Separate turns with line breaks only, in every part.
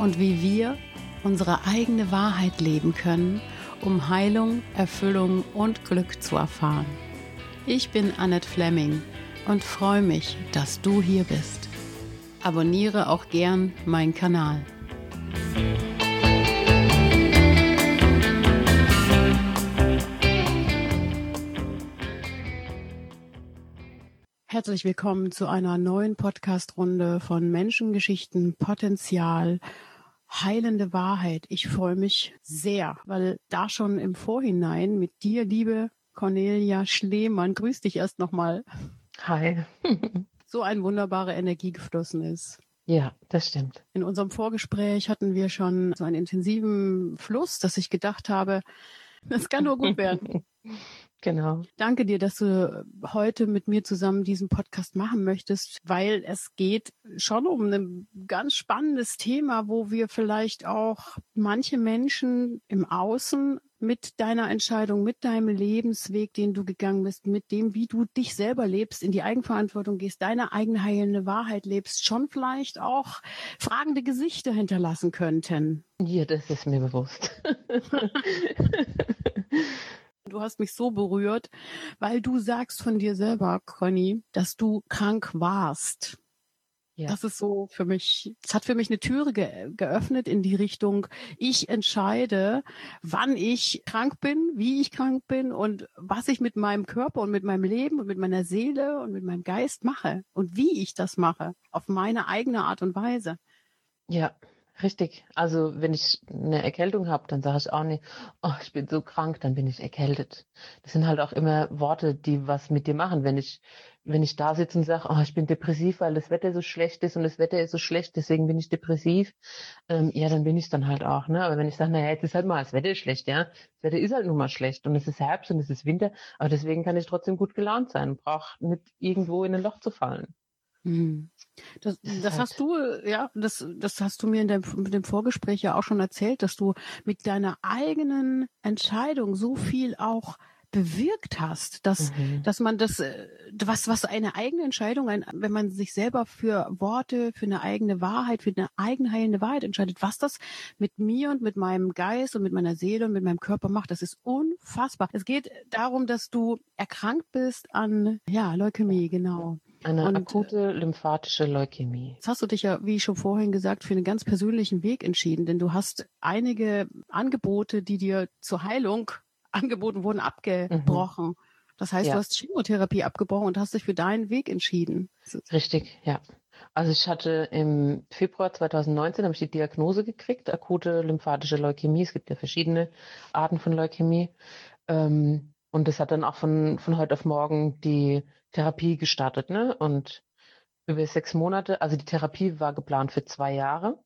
und wie wir unsere eigene Wahrheit leben können, um Heilung, Erfüllung und Glück zu erfahren. Ich bin Annette Fleming und freue mich, dass du hier bist. Abonniere auch gern meinen Kanal. Herzlich willkommen zu einer neuen Podcast-Runde von Menschengeschichten, Potenzial, heilende Wahrheit. Ich freue mich sehr, weil da schon im Vorhinein mit dir, liebe Cornelia Schlemann, grüß dich erst nochmal.
Hi.
so eine wunderbare Energie geflossen ist.
Ja, das stimmt.
In unserem Vorgespräch hatten wir schon so einen intensiven Fluss, dass ich gedacht habe, das kann nur gut werden.
Genau.
Danke dir, dass du heute mit mir zusammen diesen Podcast machen möchtest, weil es geht schon um ein ganz spannendes Thema, wo wir vielleicht auch manche Menschen im Außen mit deiner Entscheidung, mit deinem Lebensweg, den du gegangen bist, mit dem, wie du dich selber lebst, in die Eigenverantwortung gehst, deine eigene heilende Wahrheit lebst, schon vielleicht auch fragende Gesichter hinterlassen könnten.
Ja, das ist mir bewusst.
Du hast mich so berührt, weil du sagst von dir selber, Conny, dass du krank warst. Ja. Das ist so für mich, es hat für mich eine Türe ge geöffnet in die Richtung, ich entscheide, wann ich krank bin, wie ich krank bin und was ich mit meinem Körper und mit meinem Leben und mit meiner Seele und mit meinem Geist mache und wie ich das mache, auf meine eigene Art und Weise.
Ja, Richtig. Also wenn ich eine Erkältung habe, dann sage ich auch nicht, oh, ich bin so krank, dann bin ich erkältet. Das sind halt auch immer Worte, die was mit dir machen. Wenn ich, wenn ich da sitze und sage, oh, ich bin depressiv, weil das Wetter so schlecht ist und das Wetter ist so schlecht, deswegen bin ich depressiv, ähm, ja, dann bin ich dann halt auch. Ne? Aber wenn ich sage, naja, jetzt ist halt mal, das Wetter schlecht, ja. Das Wetter ist halt nun mal schlecht und es ist Herbst und es ist Winter, aber deswegen kann ich trotzdem gut gelaunt sein und brauche nicht irgendwo in ein Loch zu fallen.
Mhm. Das, das hast du, ja, das, das hast du mir in dem, mit dem Vorgespräch ja auch schon erzählt, dass du mit deiner eigenen Entscheidung so viel auch bewirkt hast, dass, mhm. dass man das, äh, was, was eine eigene Entscheidung, ein, wenn man sich selber für Worte, für eine eigene Wahrheit, für eine eigene heilende Wahrheit entscheidet, was das mit mir und mit meinem Geist und mit meiner Seele und mit meinem Körper macht, das ist unfassbar. Es geht darum, dass du erkrankt bist an, ja, Leukämie, genau.
Eine und, akute lymphatische Leukämie.
Jetzt hast du dich ja, wie schon vorhin gesagt, für einen ganz persönlichen Weg entschieden, denn du hast einige Angebote, die dir zur Heilung angeboten wurden, abgebrochen. Mhm. Das heißt, ja. du hast Chemotherapie abgebrochen und hast dich für deinen Weg entschieden.
Richtig, ja. Also ich hatte im Februar 2019 habe ich die Diagnose gekriegt, akute lymphatische Leukämie. Es gibt ja verschiedene Arten von Leukämie. Ähm, und das hat dann auch von, von heute auf morgen die Therapie gestartet, ne? Und über sechs Monate, also die Therapie war geplant für zwei Jahre.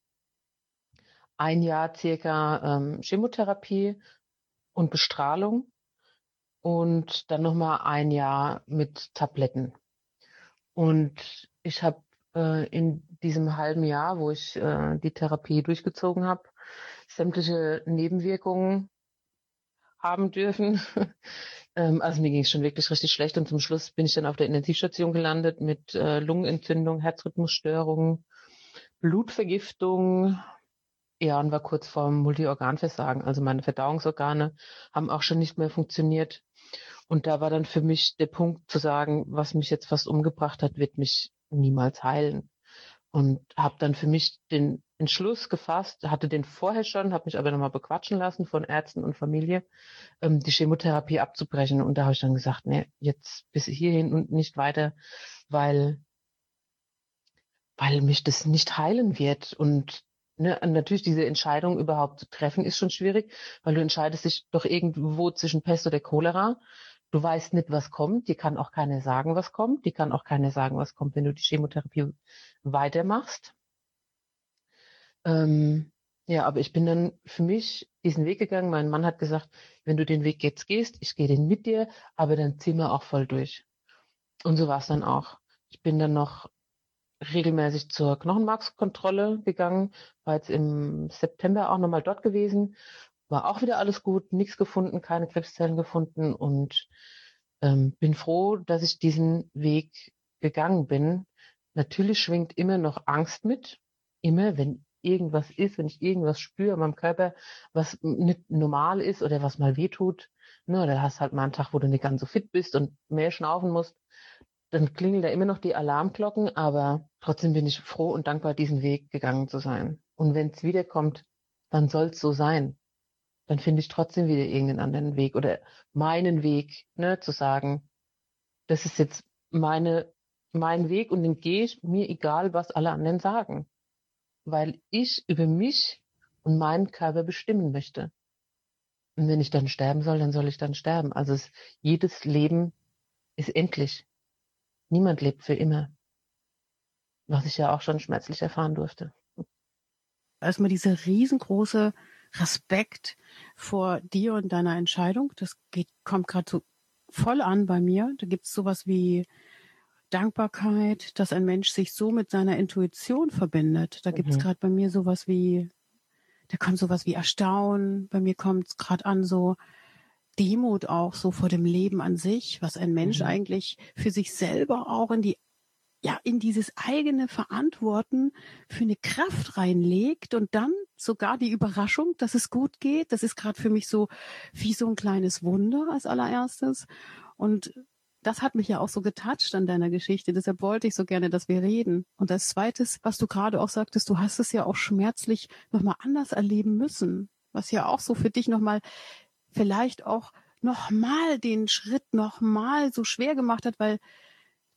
Ein Jahr circa ähm, Chemotherapie und Bestrahlung und dann nochmal ein Jahr mit Tabletten. Und ich habe äh, in diesem halben Jahr, wo ich äh, die Therapie durchgezogen habe, sämtliche Nebenwirkungen haben dürfen. ähm, also mir ging es schon wirklich richtig schlecht und zum Schluss bin ich dann auf der Intensivstation gelandet mit äh, Lungenentzündung, Herzrhythmusstörungen, Blutvergiftung. Ja, und war kurz vorm Multiorganversagen. Also meine Verdauungsorgane haben auch schon nicht mehr funktioniert. Und da war dann für mich der Punkt zu sagen, was mich jetzt fast umgebracht hat, wird mich niemals heilen. Und habe dann für mich den Entschluss gefasst, hatte den vorher schon, habe mich aber nochmal bequatschen lassen von Ärzten und Familie, ähm, die Chemotherapie abzubrechen. Und da habe ich dann gesagt, nee, jetzt bis hierhin und nicht weiter, weil, weil mich das nicht heilen wird. Und ne, natürlich diese Entscheidung überhaupt zu treffen, ist schon schwierig, weil du entscheidest dich doch irgendwo zwischen Pest oder Cholera. Du weißt nicht, was kommt. Die kann auch keiner sagen, was kommt. Die kann auch keiner sagen, was kommt, wenn du die Chemotherapie weitermachst. Ähm, ja, aber ich bin dann für mich diesen Weg gegangen. Mein Mann hat gesagt, wenn du den Weg jetzt gehst, ich gehe den mit dir, aber dann ziehen wir auch voll durch. Und so war es dann auch. Ich bin dann noch regelmäßig zur Knochenmarkskontrolle gegangen, war jetzt im September auch nochmal dort gewesen, war auch wieder alles gut, nichts gefunden, keine Krebszellen gefunden und ähm, bin froh, dass ich diesen Weg gegangen bin. Natürlich schwingt immer noch Angst mit, immer wenn irgendwas ist, wenn ich irgendwas spüre in meinem Körper, was nicht normal ist oder was mal wehtut, ne, da hast halt mal einen Tag, wo du nicht ganz so fit bist und mehr schnaufen musst, dann klingeln da immer noch die Alarmglocken, aber trotzdem bin ich froh und dankbar, diesen Weg gegangen zu sein. Und wenn es wiederkommt, dann soll es so sein. Dann finde ich trotzdem wieder irgendeinen anderen Weg oder meinen Weg, ne, zu sagen, das ist jetzt meine, mein Weg und den gehe ich, mir egal, was alle anderen sagen. Weil ich über mich und meinen Körper bestimmen möchte. Und wenn ich dann sterben soll, dann soll ich dann sterben. Also es, jedes Leben ist endlich. Niemand lebt für immer. Was ich ja auch schon schmerzlich erfahren durfte.
Erstmal dieser riesengroße Respekt vor dir und deiner Entscheidung. Das geht, kommt gerade so voll an bei mir. Da gibt es sowas wie Dankbarkeit, dass ein Mensch sich so mit seiner Intuition verbindet. Da gibt es mhm. gerade bei mir sowas wie, da kommt sowas wie Erstaunen. Bei mir kommt es gerade an so, Demut auch so vor dem Leben an sich, was ein Mensch mhm. eigentlich für sich selber auch in die ja, in dieses eigene Verantworten für eine Kraft reinlegt und dann sogar die Überraschung, dass es gut geht. Das ist gerade für mich so wie so ein kleines Wunder als allererstes. Und das hat mich ja auch so getoucht an deiner Geschichte. Deshalb wollte ich so gerne, dass wir reden. Und als zweites, was du gerade auch sagtest, du hast es ja auch schmerzlich nochmal anders erleben müssen. Was ja auch so für dich nochmal vielleicht auch nochmal den Schritt nochmal so schwer gemacht hat, weil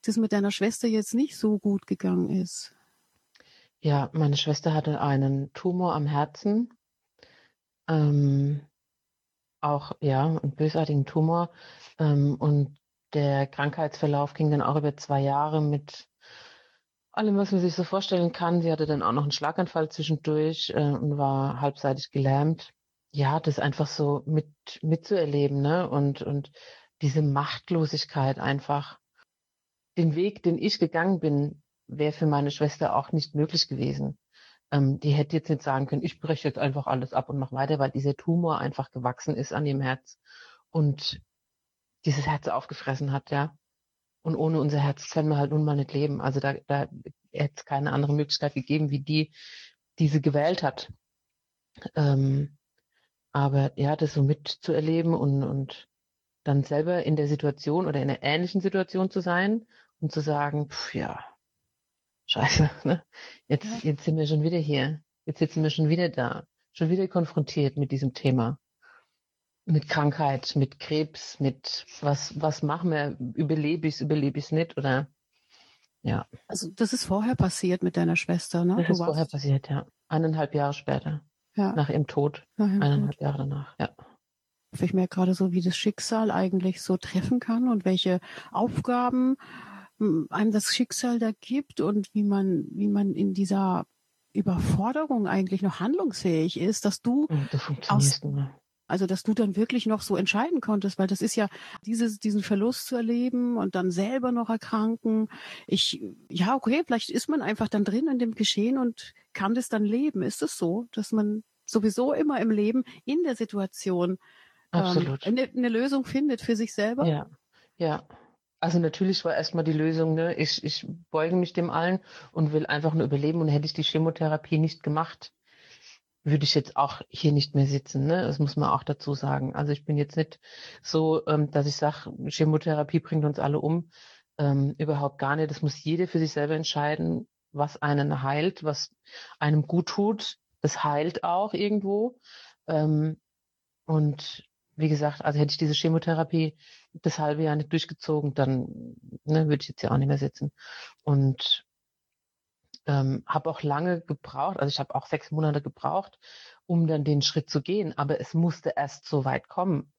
das mit deiner Schwester jetzt nicht so gut gegangen ist.
Ja, meine Schwester hatte einen Tumor am Herzen. Ähm, auch, ja, einen bösartigen Tumor. Ähm, und der Krankheitsverlauf ging dann auch über zwei Jahre mit allem, was man sich so vorstellen kann. Sie hatte dann auch noch einen Schlaganfall zwischendurch äh, und war halbseitig gelähmt ja, das einfach so mit mitzuerleben, ne? Und und diese Machtlosigkeit einfach. Den Weg, den ich gegangen bin, wäre für meine Schwester auch nicht möglich gewesen. Ähm, die hätte jetzt nicht sagen können, ich breche jetzt einfach alles ab und mache weiter, weil dieser Tumor einfach gewachsen ist an ihrem Herz und dieses Herz aufgefressen hat, ja. Und ohne unser Herz können wir halt nun mal nicht leben. Also da, da hätte es keine andere Möglichkeit gegeben, wie die, die sie gewählt hat. Ähm, aber ja, das so mitzuerleben und, und dann selber in der Situation oder in einer ähnlichen Situation zu sein und zu sagen, pf, ja, scheiße, ne? jetzt, ja. jetzt sind wir schon wieder hier. Jetzt sitzen wir schon wieder da, schon wieder konfrontiert mit diesem Thema. Mit Krankheit, mit Krebs, mit was, was machen wir? Überlebe ich es, überlebe ich es nicht? Oder ja.
Also das ist vorher passiert mit deiner Schwester, ne?
Das du ist vorher passiert, ja. Eineinhalb Jahre später. Ja. Nach ihrem Tod. Nach ihrem eineinhalb Tod. Jahre danach, ja.
Ich merke gerade so, wie das Schicksal eigentlich so treffen kann und welche Aufgaben einem das Schicksal da gibt und wie man, wie man in dieser Überforderung eigentlich noch handlungsfähig ist, dass du aus, also dass du dann wirklich noch so entscheiden konntest, weil das ist ja dieses, diesen Verlust zu erleben und dann selber noch erkranken. Ich, ja, okay, vielleicht ist man einfach dann drin in dem Geschehen und kann das dann leben. Ist es so, dass man sowieso immer im Leben in der Situation ähm, eine, eine, Lösung findet für sich selber?
Ja, ja. Also natürlich war erstmal die Lösung, ne, ich, ich beuge mich dem allen und will einfach nur überleben und hätte ich die Chemotherapie nicht gemacht, würde ich jetzt auch hier nicht mehr sitzen. Ne? Das muss man auch dazu sagen. Also ich bin jetzt nicht so, ähm, dass ich sage, Chemotherapie bringt uns alle um. Ähm, überhaupt gar nicht. Das muss jeder für sich selber entscheiden, was einen heilt, was einem gut tut. Das heilt auch irgendwo. Ähm, und wie gesagt, also hätte ich diese Chemotherapie das halbe Jahr nicht durchgezogen, dann ne, würde ich jetzt ja auch nicht mehr sitzen. Und ähm, habe auch lange gebraucht, also ich habe auch sechs Monate gebraucht, um dann den Schritt zu gehen, aber es musste erst so weit kommen.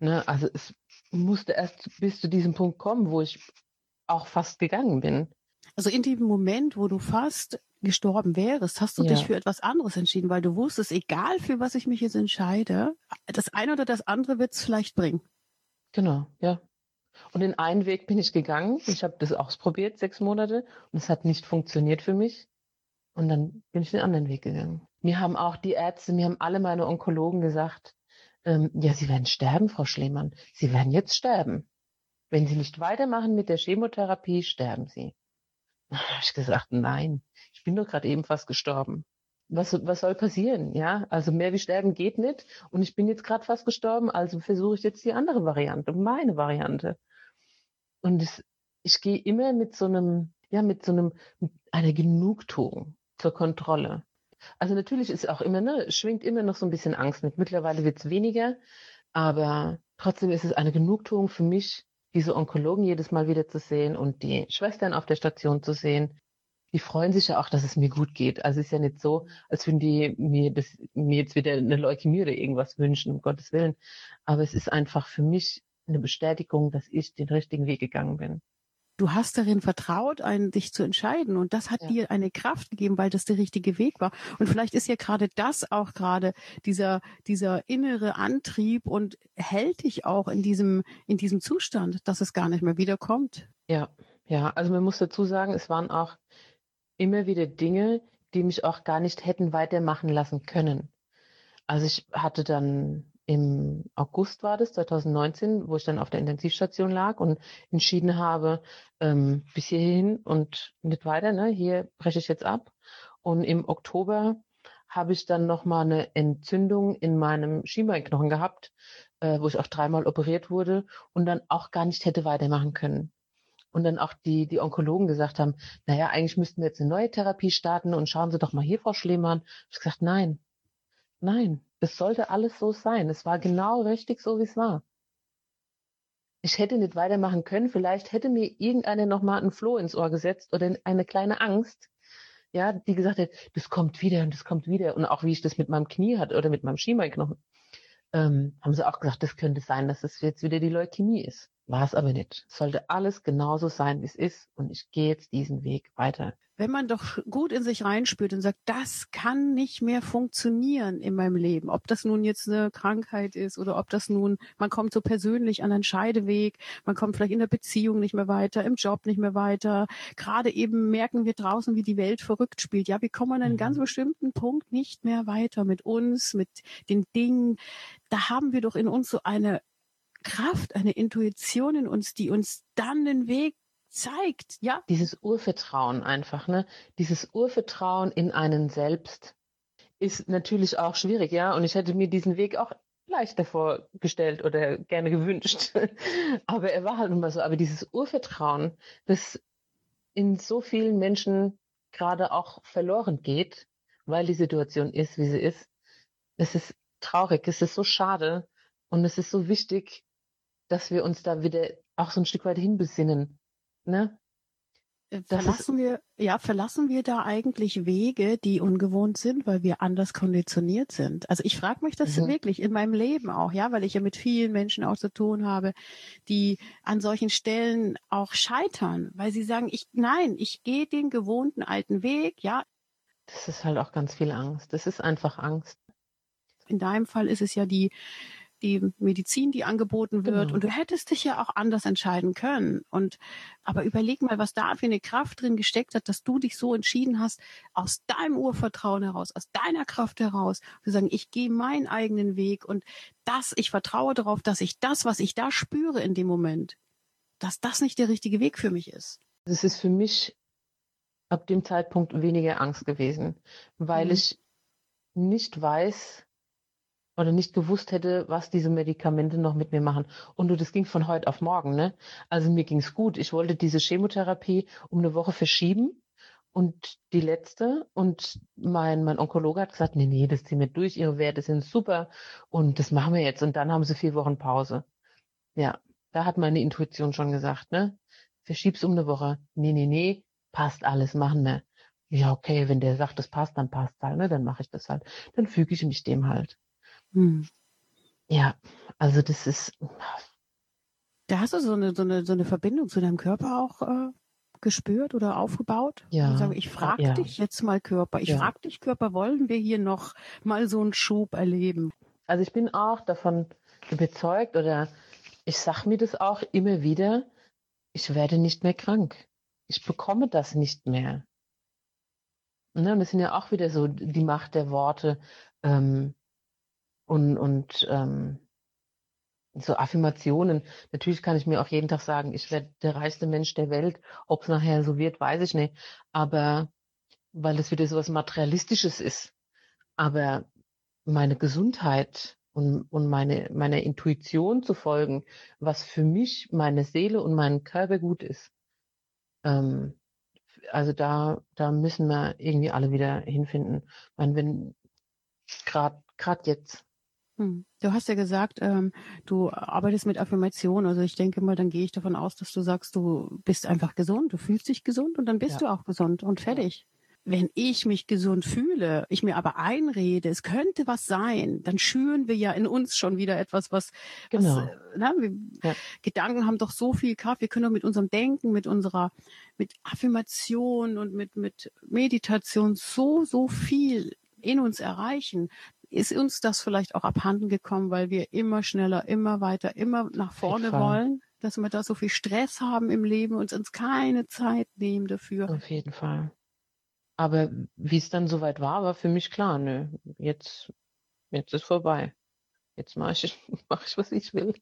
Ne? Also es musste erst bis zu diesem Punkt kommen, wo ich auch fast gegangen bin.
Also in dem Moment, wo du fast gestorben wärst, hast du ja. dich für etwas anderes entschieden, weil du wusstest, egal für was ich mich jetzt entscheide, das eine oder das andere wird es vielleicht bringen.
Genau, ja. Und den einen Weg bin ich gegangen. Ich habe das ausprobiert, sechs Monate, und es hat nicht funktioniert für mich. Und dann bin ich den anderen Weg gegangen. Mir haben auch die Ärzte, mir haben alle meine Onkologen gesagt, ähm, ja, Sie werden sterben, Frau Schlemann. Sie werden jetzt sterben. Wenn Sie nicht weitermachen mit der Chemotherapie, sterben Sie. Habe ich gesagt, nein, ich bin doch gerade eben fast gestorben. Was, was soll passieren? Ja, also mehr wie sterben geht nicht. Und ich bin jetzt gerade fast gestorben, also versuche ich jetzt die andere Variante, meine Variante. Und es, ich gehe immer mit so einem, ja, mit so einem, mit einer Genugtuung zur Kontrolle. Also natürlich ist auch immer, ne, schwingt immer noch so ein bisschen Angst mit. Mittlerweile wird es weniger, aber trotzdem ist es eine Genugtuung für mich, diese Onkologen jedes Mal wieder zu sehen und die Schwestern auf der Station zu sehen. Die freuen sich ja auch, dass es mir gut geht. Also es ist ja nicht so, als würden die mir das, mir jetzt wieder eine Leukämie oder irgendwas wünschen, um Gottes Willen. Aber es ist einfach für mich eine Bestätigung, dass ich den richtigen Weg gegangen bin
du hast darin vertraut, einen, dich zu entscheiden. Und das hat ja. dir eine Kraft gegeben, weil das der richtige Weg war. Und vielleicht ist ja gerade das auch gerade dieser, dieser innere Antrieb und hält dich auch in diesem, in diesem Zustand, dass es gar nicht mehr wiederkommt.
Ja, ja. Also man muss dazu sagen, es waren auch immer wieder Dinge, die mich auch gar nicht hätten weitermachen lassen können. Also ich hatte dann im August war das, 2019, wo ich dann auf der Intensivstation lag und entschieden habe, ähm, bis hierhin und nicht weiter, ne? hier breche ich jetzt ab. Und im Oktober habe ich dann nochmal eine Entzündung in meinem Schienbeinknochen gehabt, äh, wo ich auch dreimal operiert wurde und dann auch gar nicht hätte weitermachen können. Und dann auch die, die Onkologen gesagt haben, naja, eigentlich müssten wir jetzt eine neue Therapie starten und schauen Sie doch mal hier, Frau Schlemann. Ich habe gesagt, nein, nein, es sollte alles so sein. Es war genau richtig so, wie es war. Ich hätte nicht weitermachen können. Vielleicht hätte mir irgendeine nochmal ein Floh ins Ohr gesetzt oder eine kleine Angst, ja, die gesagt hat, das kommt wieder und das kommt wieder. Und auch wie ich das mit meinem Knie hatte oder mit meinem Schienbeinknochen, ähm, haben sie auch gesagt, das könnte sein, dass es jetzt wieder die Leukämie ist. War es aber nicht. Es sollte alles genauso sein, wie es ist. Und ich gehe jetzt diesen Weg weiter
wenn man doch gut in sich reinspürt und sagt, das kann nicht mehr funktionieren in meinem Leben, ob das nun jetzt eine Krankheit ist oder ob das nun, man kommt so persönlich an einen Scheideweg, man kommt vielleicht in der Beziehung nicht mehr weiter, im Job nicht mehr weiter, gerade eben merken wir draußen, wie die Welt verrückt spielt. Ja, wir kommen an einen mhm. ganz bestimmten Punkt nicht mehr weiter mit uns, mit den Dingen. Da haben wir doch in uns so eine Kraft, eine Intuition in uns, die uns dann den Weg zeigt, ja.
Dieses Urvertrauen einfach, ne? Dieses Urvertrauen in einen selbst ist natürlich auch schwierig, ja. Und ich hätte mir diesen Weg auch leichter vorgestellt oder gerne gewünscht. Aber er war halt nun mal so. Aber dieses Urvertrauen, das in so vielen Menschen gerade auch verloren geht, weil die Situation ist, wie sie ist. Es ist traurig, es ist so schade und es ist so wichtig, dass wir uns da wieder auch so ein Stück weit hinbesinnen ne?
Äh, verlassen wir, ja, verlassen wir da eigentlich Wege, die ungewohnt sind, weil wir anders konditioniert sind? Also ich frage mich das mhm. wirklich in meinem Leben auch, ja, weil ich ja mit vielen Menschen auch zu tun habe, die an solchen Stellen auch scheitern, weil sie sagen, ich, nein, ich gehe den gewohnten alten Weg, ja.
Das ist halt auch ganz viel Angst. Das ist einfach Angst.
In deinem Fall ist es ja die, die Medizin, die angeboten wird. Genau. Und du hättest dich ja auch anders entscheiden können. Und aber überleg mal, was da für eine Kraft drin gesteckt hat, dass du dich so entschieden hast, aus deinem Urvertrauen heraus, aus deiner Kraft heraus, zu sagen, ich gehe meinen eigenen Weg und das, ich vertraue darauf, dass ich das, was ich da spüre in dem Moment, dass das nicht der richtige Weg für mich ist.
Es ist für mich ab dem Zeitpunkt weniger Angst gewesen, weil mhm. ich nicht weiß, oder nicht gewusst hätte, was diese Medikamente noch mit mir machen. Und du, das ging von heute auf morgen, ne? Also mir ging's gut. Ich wollte diese Chemotherapie um eine Woche verschieben und die letzte und mein, mein Onkologe hat gesagt, nee, nee, das ziehen wir durch, ihre Werte sind super und das machen wir jetzt. Und dann haben sie vier Wochen Pause. Ja, da hat meine Intuition schon gesagt, ne? Verschieb's um eine Woche. Nee, nee, nee, passt alles, machen wir. Ja, okay, wenn der sagt, das passt, dann passt halt, ne? Dann mache ich das halt. Dann füge ich mich dem halt. Hm. Ja, also das ist.
Da hast du so eine, so eine, so eine Verbindung zu deinem Körper auch äh, gespürt oder aufgebaut?
Ja.
Sagen, ich frage
ja.
dich jetzt mal Körper. Ich
Ja.
frage dich Körper, wollen wir hier noch mal so einen Schub erleben?
Also ich bin auch davon überzeugt oder ich sage mir das auch immer wieder, ich werde nicht mehr krank. Ich bekomme das nicht mehr. Ne, und das sind ja auch wieder so die Macht der Worte ähm, und, und ähm, so Affirmationen. Natürlich kann ich mir auch jeden Tag sagen, ich werde der reichste Mensch der Welt. Ob es nachher so wird, weiß ich nicht. Aber weil es wieder so was Materialistisches ist. Aber meine Gesundheit und, und meine, meiner Intuition zu folgen, was für mich, meine Seele und meinen Körper gut ist. Ähm, also da, da müssen wir irgendwie alle wieder hinfinden. Ich meine, wenn gerade gerade jetzt.
Hm. Du hast ja gesagt, ähm, du arbeitest mit Affirmationen. Also ich denke mal, dann gehe ich davon aus, dass du sagst, du bist einfach gesund, du fühlst dich gesund und dann bist
Ja.
du auch gesund und fertig. Wenn ich mich gesund fühle, ich mir aber einrede, es könnte was sein, dann schüren wir ja in uns schon wieder etwas, was,
Genau.
was äh, na, wir,
Ja.
Gedanken haben doch so viel Kraft. Wir können doch mit unserem Denken, mit unserer, mit Affirmation und mit, mit Meditation so, so viel in uns erreichen. Ist uns das vielleicht auch abhanden gekommen, weil wir immer schneller, immer weiter, immer nach vorne wollen, dass wir da so viel Stress haben im Leben und uns keine Zeit nehmen dafür.
Auf jeden Fall. Aber wie es dann soweit war, war für mich klar, nö, jetzt, jetzt ist vorbei. Jetzt mache ich, mach ich, was ich will.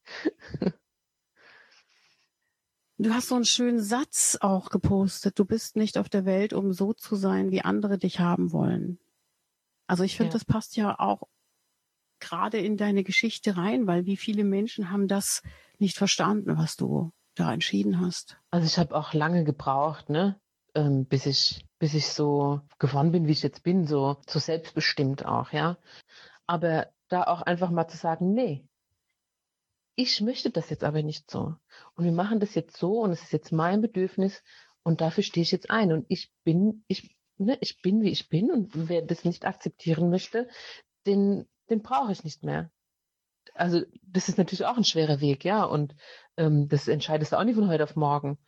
Du hast so einen schönen Satz auch gepostet. Du bist nicht auf der Welt, um so zu sein, wie andere dich haben wollen. Also ich finde,
Ja.
das passt ja auch gerade in deine Geschichte rein, weil wie viele Menschen haben das nicht verstanden, was du da entschieden hast.
Also ich habe auch lange gebraucht, ne, ähm, bis ich, bis ich so geworden bin, wie ich jetzt bin, so, so selbstbestimmt auch, ja. Aber da auch einfach mal zu sagen, nee, ich möchte das jetzt aber nicht so. Und wir machen das jetzt so und es ist jetzt mein Bedürfnis und dafür stehe ich jetzt ein. Und ich bin, ich, ne, ich bin, wie ich bin und wer das nicht akzeptieren möchte, den, den brauche ich nicht mehr. Also das ist natürlich auch ein schwerer Weg, ja. Und ähm, das entscheidest du auch nicht von heute auf morgen.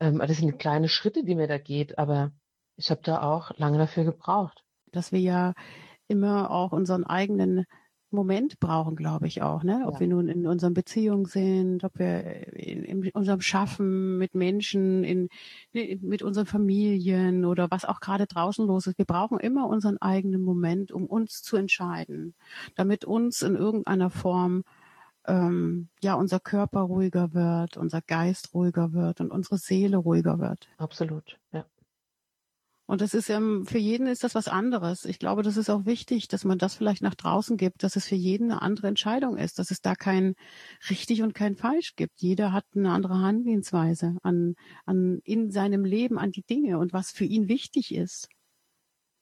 Ähm, das sind kleine Schritte, die mir da geht, aber ich habe da auch lange dafür gebraucht.
Dass wir ja immer auch unseren eigenen Moment brauchen, glaube ich auch, ne? Ob
Ja.
wir nun in unseren Beziehungen sind, ob wir in, in unserem Schaffen mit Menschen, in, in, mit unseren Familien oder was auch gerade draußen los ist. Wir brauchen immer unseren eigenen Moment, um uns zu entscheiden, damit uns in irgendeiner Form ähm, ja unser Körper ruhiger wird, unser Geist ruhiger wird und unsere Seele ruhiger wird.
Absolut, ja.
Und das ist ähm, für jeden ist das was anderes. Ich glaube, das ist auch wichtig, dass man das vielleicht nach draußen gibt, dass es für jeden eine andere Entscheidung ist, dass es da kein richtig und kein falsch gibt. Jeder hat eine andere Herangehensweise an, an in seinem Leben an die Dinge und was für ihn wichtig ist.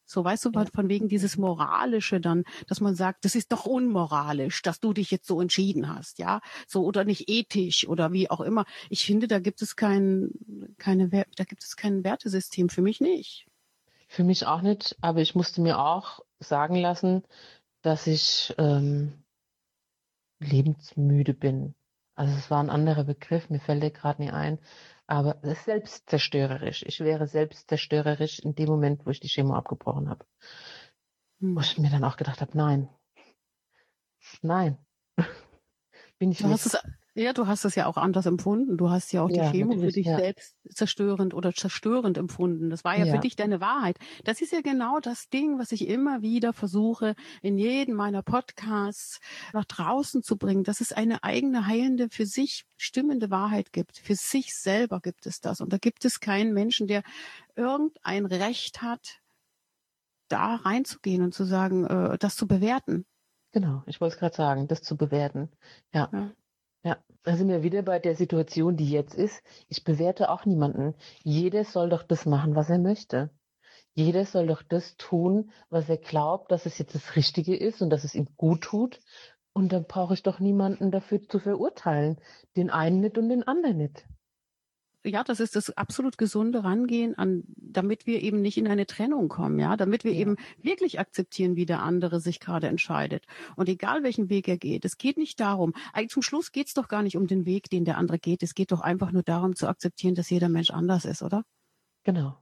So weißt du, von wegen dieses Moralische dann, dass man sagt, das ist doch unmoralisch, dass du dich jetzt so entschieden hast, ja, so oder nicht ethisch oder wie auch immer. Ich finde, da gibt es kein, keine, da gibt es kein Wertesystem für mich nicht.
Für mich auch nicht, aber ich musste mir auch sagen lassen, dass ich ähm, lebensmüde bin. Also es war ein anderer Begriff, mir fällt der gerade nicht ein, aber es ist selbstzerstörerisch. Ich wäre selbstzerstörerisch in dem Moment, wo ich die Chemo abgebrochen habe.
Hm.
Wo ich mir dann auch gedacht habe, nein, nein, bin ich
Du hast
nicht.
es, ja, du hast es ja auch anders empfunden. Du hast ja auch
Ja,
die Chemo für dich
ja.
selbst zerstörend oder zerstörend empfunden. Das war ja,
Ja.
für dich deine Wahrheit. Das ist ja genau das Ding, was ich immer wieder versuche, in jedem meiner Podcasts nach draußen zu bringen, dass es eine eigene heilende, für sich stimmende Wahrheit gibt. Für sich selber gibt es das. Und da gibt es keinen Menschen, der irgendein Recht hat, da reinzugehen und zu sagen, äh, das zu bewerten.
Genau, ich wollte es gerade sagen, das zu bewerten. Ja.
Ja.
Ja, da sind wir wieder bei der Situation, die jetzt ist. Ich bewerte auch niemanden. Jeder soll doch das machen, was er möchte. Jeder soll doch das tun, was er glaubt, dass es jetzt das Richtige ist und dass es ihm gut tut. Und dann brauche ich doch niemanden dafür zu verurteilen. Den einen nicht und den anderen nicht.
Ja, das ist das absolut gesunde Rangehen an, damit wir eben nicht in eine Trennung kommen, ja, damit wir
Ja.
eben wirklich akzeptieren, wie der andere sich gerade entscheidet. Und egal welchen Weg er geht, es geht nicht darum, eigentlich zum Schluss geht es doch gar nicht um den Weg, den der andere geht. Es geht doch einfach nur darum zu akzeptieren, dass jeder Mensch anders ist, oder?
Genau.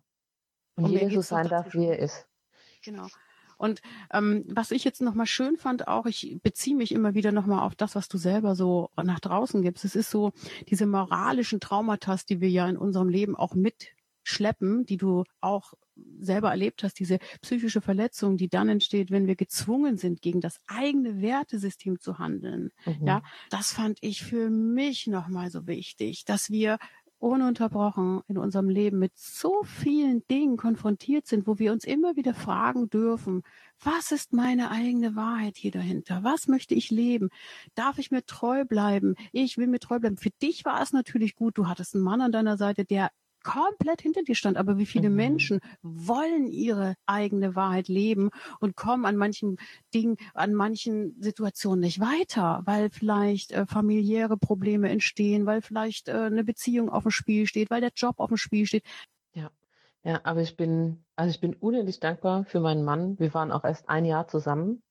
Und, und jeder so sein darf, wie er ist.
Genau. Und ähm, was ich jetzt nochmal schön fand, auch, ich beziehe mich immer wieder nochmal auf das, was du selber so nach draußen gibst. Es ist so diese moralischen Traumata, die wir ja in unserem Leben auch mitschleppen, die du auch selber erlebt hast, diese psychische Verletzung, die dann entsteht, wenn wir gezwungen sind, gegen das eigene Wertesystem zu handeln. Mhm. Ja, das fand ich für mich nochmal so wichtig, dass wir ununterbrochen in unserem Leben mit so vielen Dingen konfrontiert sind, wo wir uns immer wieder fragen dürfen, was ist meine eigene Wahrheit hier dahinter? Was möchte ich leben? Darf ich mir treu bleiben? Ich will mir treu bleiben. Für dich war es natürlich gut, du hattest einen Mann an deiner Seite, der komplett hinter dir stand. Aber wie viele mhm. Menschen wollen ihre eigene Wahrheit leben und kommen an manchen Dingen, an manchen Situationen nicht weiter, weil vielleicht äh, familiäre Probleme entstehen, weil vielleicht äh, eine Beziehung auf dem Spiel steht, weil der Job auf dem Spiel steht.
Ja. Ja, aber ich bin, also ich bin unendlich dankbar für meinen Mann. Wir waren auch erst ein Jahr zusammen,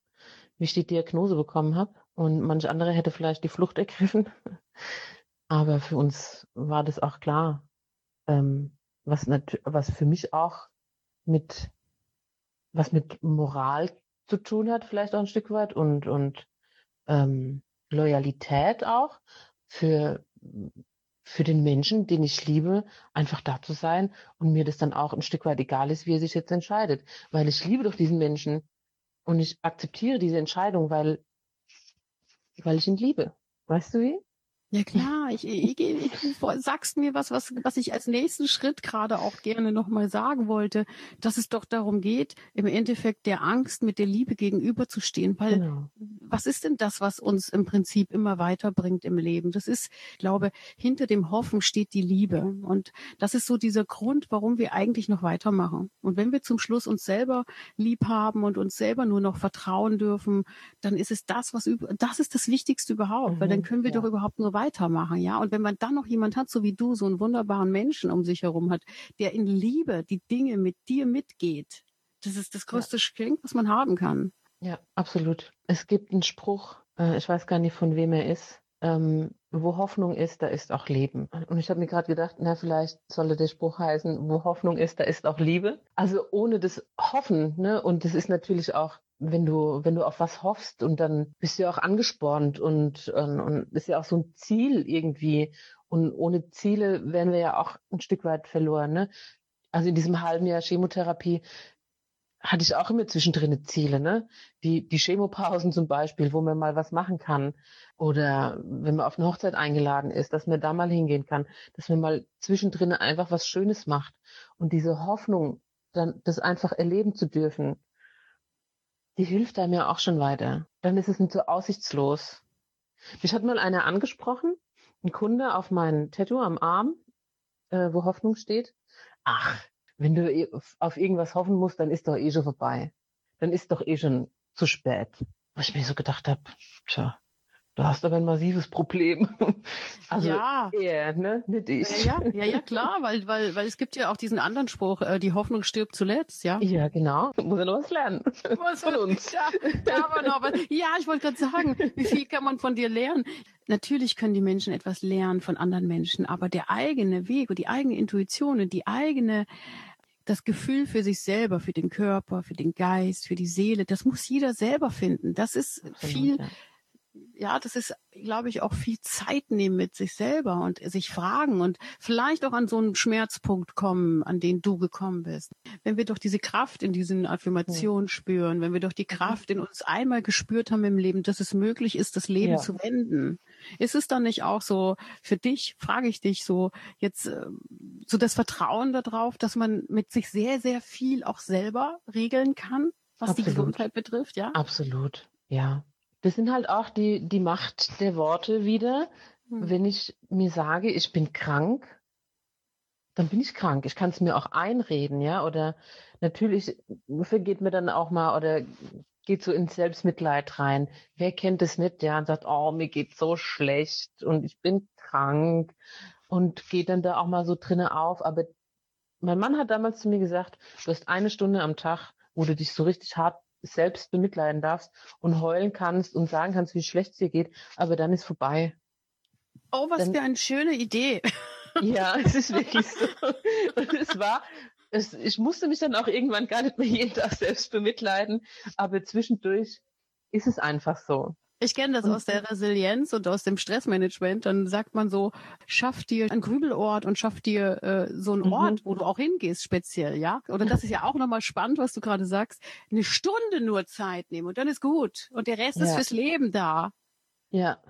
wie ich die Diagnose bekommen habe. Und manch andere hätte vielleicht die Flucht ergriffen. Aber für uns war das auch klar ähm, was, was für mich auch mit, was mit Moral zu tun hat, vielleicht auch ein Stück weit und, und ähm, Loyalität auch für, für den Menschen, den ich liebe, einfach da zu sein und mir das dann auch ein Stück weit egal ist, wie er sich jetzt entscheidet. Weil ich liebe doch diesen Menschen und ich akzeptiere diese Entscheidung, weil, weil ich ihn liebe. Weißt du wie?
Ja klar, ich, ich, ich, ich sagst mir was, was, was ich als nächsten Schritt gerade auch gerne nochmal sagen wollte, dass es doch darum geht, im Endeffekt der Angst mit der Liebe gegenüberzustehen. Weil genau. was ist denn das, was uns im Prinzip immer weiterbringt im Leben? Das ist, ich glaube, hinter dem Hoffen steht die Liebe. Und das ist so dieser Grund, warum wir eigentlich noch weitermachen. Und wenn wir zum Schluss uns selber lieb haben und uns selber nur noch vertrauen dürfen, dann ist es das, was das ist das Wichtigste überhaupt, mhm, weil dann mhm, können wir ja. doch überhaupt nur weitermachen, ja. Und wenn man dann noch jemand hat, so wie du, so einen wunderbaren Menschen um sich herum hat, der in Liebe die Dinge mit dir mitgeht, das ist das größte ja. Geschenk, was man haben kann.
Ja, absolut. Es gibt einen Spruch, äh, ich weiß gar nicht, von wem er ist. Ähm, wo Hoffnung ist, da ist auch Leben. Und ich habe mir gerade gedacht, na, vielleicht sollte der Spruch heißen, wo Hoffnung ist, da ist auch Liebe. Also ohne das Hoffen, ne? Und das ist natürlich auch wenn du, wenn du auf was hoffst und dann bist du ja auch angespornt und, und, und ist ja auch so ein Ziel irgendwie. Und ohne Ziele wären wir ja auch ein Stück weit verloren. Ne? Also in diesem halben Jahr Chemotherapie hatte ich auch immer zwischendrin Ziele, ne? Die, die Chemopausen zum Beispiel, wo man mal was machen kann. Oder wenn man auf eine Hochzeit eingeladen ist, dass man da mal hingehen kann, dass man mal zwischendrin einfach was Schönes macht. Und diese Hoffnung, dann das einfach erleben zu dürfen, die hilft einem ja auch schon weiter. Dann ist es nicht so aussichtslos. Mich hat mal einer angesprochen, ein Kunde auf mein Tattoo am Arm, äh, wo Hoffnung steht. Ach, wenn du auf irgendwas hoffen musst, dann ist doch eh schon vorbei. Dann ist doch eh schon zu spät. Wo ich mir so gedacht habe, tja, du hast aber ein massives Problem.
Also ja.
er, ne? Nicht ich.
Ja, ja, ja, klar, weil, weil, weil es gibt ja auch diesen anderen Spruch, äh, die Hoffnung stirbt zuletzt, ja?
Ja, genau. Muss ja noch was lernen. Was von uns.
Ja, ja, aber noch was. ja ich wollte gerade sagen, wie viel kann man von dir lernen? Natürlich können die Menschen etwas lernen von anderen Menschen, aber der eigene Weg und die eigene Intuition und die eigene das Gefühl für sich selber, für den Körper, für den Geist, für die Seele, das muss jeder selber finden. Das ist viel, ja das ist, glaube ich, auch viel Zeit nehmen mit sich selber und sich fragen und vielleicht auch an so einen Schmerzpunkt kommen, an den du gekommen bist. Wenn wir doch diese Kraft in diesen Affirmationen ja. spüren, wenn wir doch die mhm. Kraft in uns einmal gespürt haben im Leben, dass es möglich ist, das Leben ja. zu wenden, ist es dann nicht auch so für dich, frage ich dich so, jetzt äh, so das Vertrauen darauf, dass man mit sich sehr, sehr viel auch selber regeln kann, was Absolut. die Gesundheit betrifft, ja?
Absolut, ja. Das sind halt auch die, die Macht der Worte wieder. Hm. Wenn ich mir sage, ich bin krank, dann bin ich krank. Ich kann es mir auch einreden, ja. Oder natürlich vergeht mir dann auch mal oder geht so ins Selbstmitleid rein. Wer kennt es nicht, ja, und sagt, oh, mir geht's so schlecht und ich bin krank und geht dann da auch mal so drinne auf. Aber mein Mann hat damals zu mir gesagt, du hast eine Stunde am Tag, wo du dich so richtig hart selbst bemitleiden darfst und heulen kannst und sagen kannst, wie schlecht es dir geht, aber dann ist vorbei.
Oh, was dann, für eine schöne Idee.
Ja, es ist wirklich so. Und es war, es, ich musste mich dann auch irgendwann gar nicht mehr jeden Tag selbst bemitleiden, aber zwischendurch ist es einfach so.
Ich kenne das aus der Resilienz und aus dem Stressmanagement. Dann sagt man so, schaff dir einen Grübelort und schaff dir äh, so einen mhm. Ort, wo du auch hingehst, speziell, ja? Oder das ist ja auch nochmal spannend, was du gerade sagst. Eine Stunde nur Zeit nehmen und dann ist gut. Und der Rest ja. ist fürs Leben da.
Ja,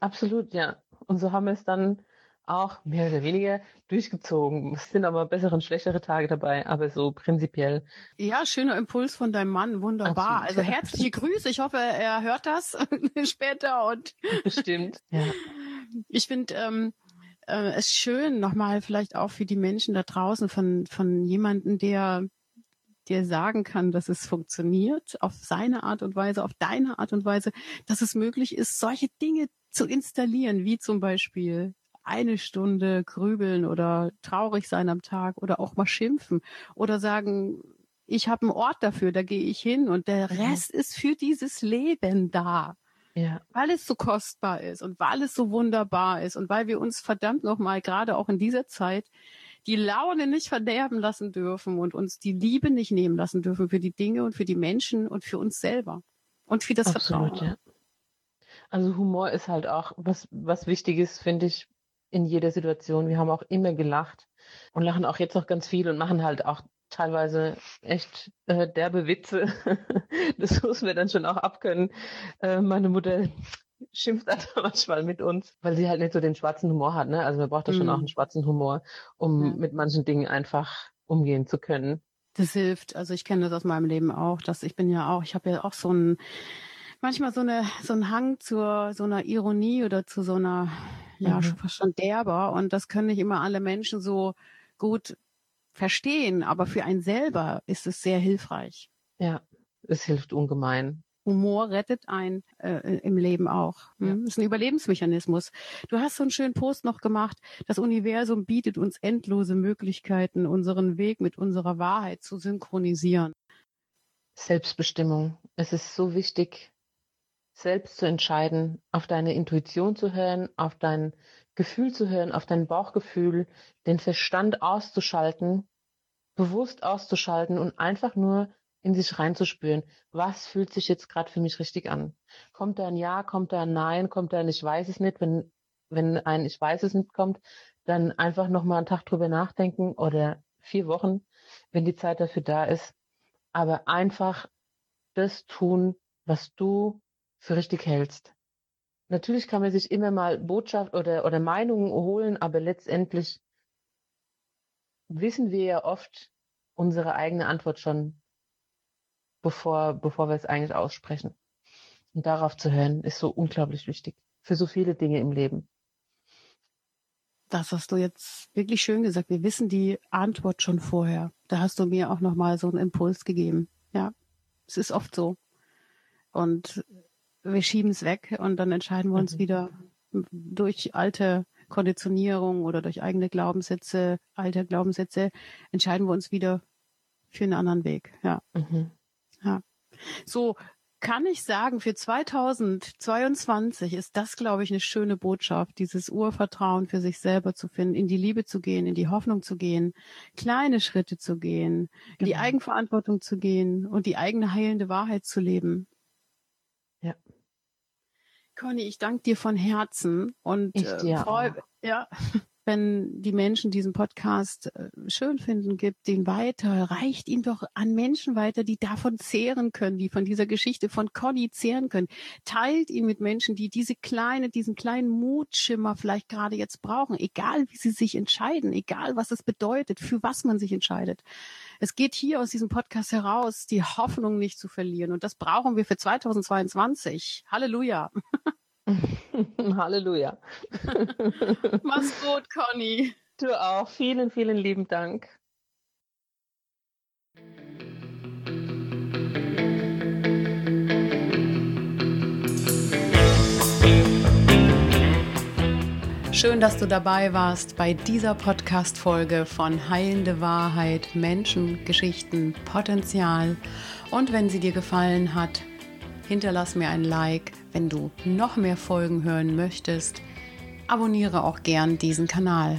absolut, ja. Und so haben wir es dann auch mehr oder weniger durchgezogen. Es sind aber bessere und schlechtere Tage dabei, aber so prinzipiell.
Ja, schöner Impuls von deinem Mann, wunderbar. Absolut. Also herzliche Grüße. Ich hoffe, er hört das später und
bestimmt. Ja.
Ich finde ähm, äh, es schön, nochmal vielleicht auch für die Menschen da draußen von von jemanden, der dir sagen kann, dass es funktioniert, auf seine Art und Weise, auf deine Art und Weise, dass es möglich ist, solche Dinge zu installieren, wie zum Beispiel eine Stunde grübeln oder traurig sein am Tag oder auch mal schimpfen oder sagen, ich habe einen Ort dafür, da gehe ich hin und der. Rest ist für dieses Leben da. Ja. Weil es so kostbar ist und weil es so wunderbar ist und weil wir uns verdammt nochmal, gerade auch in dieser Zeit, die Laune nicht verderben lassen dürfen und uns die Liebe nicht nehmen lassen dürfen für die Dinge und für die Menschen und für uns selber und für das Absolut, Vertrauen. Ja.
Also Humor ist halt auch was, was Wichtiges, finde ich, in jeder Situation. Wir haben auch immer gelacht und lachen auch jetzt noch ganz viel und machen halt auch teilweise echt äh, derbe Witze. das müssen wir dann schon auch abkönnen. Äh, meine Mutter schimpft dann manchmal mit uns, weil sie halt nicht so den schwarzen Humor hat. Ne? Also man braucht da schon auch mhm. einen schwarzen Humor, um ja. mit manchen Dingen einfach umgehen zu können.
Das hilft. Also ich kenne das aus meinem Leben auch, dass ich bin ja auch, ich habe ja auch so ein manchmal so eine so ein Hang zur so einer Ironie oder zu so einer ja, mhm. fast schon derber. Und das können nicht immer alle Menschen so gut verstehen, aber für einen selber ist es sehr hilfreich.
Ja, es hilft ungemein.
Humor rettet ein äh, im Leben auch. Hm? Ja. Ist ein Überlebensmechanismus. Du hast so einen schönen Post noch gemacht. Das Universum bietet uns endlose Möglichkeiten, unseren Weg mit unserer Wahrheit zu synchronisieren.
Selbstbestimmung. Es ist so wichtig, selbst zu entscheiden, auf deine Intuition zu hören, auf dein Gefühl zu hören, auf dein Bauchgefühl, den Verstand auszuschalten, bewusst auszuschalten und einfach nur in sich reinzuspüren, was fühlt sich jetzt gerade für mich richtig an. Kommt da ein Ja, kommt da ein Nein, kommt da ein Ich weiß es nicht. Wenn, wenn ein Ich weiß es nicht kommt, dann einfach nochmal einen Tag drüber nachdenken oder vier Wochen, wenn die Zeit dafür da ist. Aber einfach das tun, was du für richtig hältst. Natürlich kann man sich immer mal Botschaft oder, oder Meinungen holen, aber letztendlich wissen wir ja oft unsere eigene Antwort schon, bevor, bevor wir es eigentlich aussprechen. Und darauf zu hören, ist so unglaublich wichtig für so viele Dinge im Leben.
Das hast du jetzt wirklich schön gesagt. Wir wissen die Antwort schon vorher. Da hast du mir auch nochmal so einen Impuls gegeben. Ja, es ist oft so. Und wir schieben es weg und dann entscheiden wir uns mhm. wieder durch alte Konditionierung oder durch eigene Glaubenssätze, alte Glaubenssätze, entscheiden wir uns wieder für einen anderen Weg. Ja. Mhm. Ja. So kann ich sagen, für 2022 ist das, glaube ich, eine schöne Botschaft, dieses Urvertrauen für sich selber zu finden, in die Liebe zu gehen, in die Hoffnung zu gehen, kleine Schritte zu gehen, in die genau. Eigenverantwortung zu gehen und die eigene heilende Wahrheit zu leben. Conny, ich danke dir von Herzen und äh, freu, ja, wenn die Menschen diesen Podcast äh, schön finden, gibt den weiter, reicht ihn doch an Menschen weiter, die davon zehren können, die von dieser Geschichte von Conny zehren können. Teilt ihn mit Menschen, die diese kleine, diesen kleinen Mutschimmer vielleicht gerade jetzt brauchen, egal wie sie sich entscheiden, egal was es bedeutet, für was man sich entscheidet. Es geht hier aus diesem Podcast heraus, die Hoffnung nicht zu verlieren. Und das brauchen wir für 2022. Halleluja.
Halleluja.
Mach's gut, Conny.
Du auch. Vielen, vielen lieben Dank.
Schön, dass du dabei warst bei dieser Podcast-Folge von Heilende Wahrheit, Menschen, Geschichten, Potenzial. Und wenn sie dir gefallen hat, hinterlass mir ein Like. Wenn du noch mehr Folgen hören möchtest, abonniere auch gern diesen Kanal.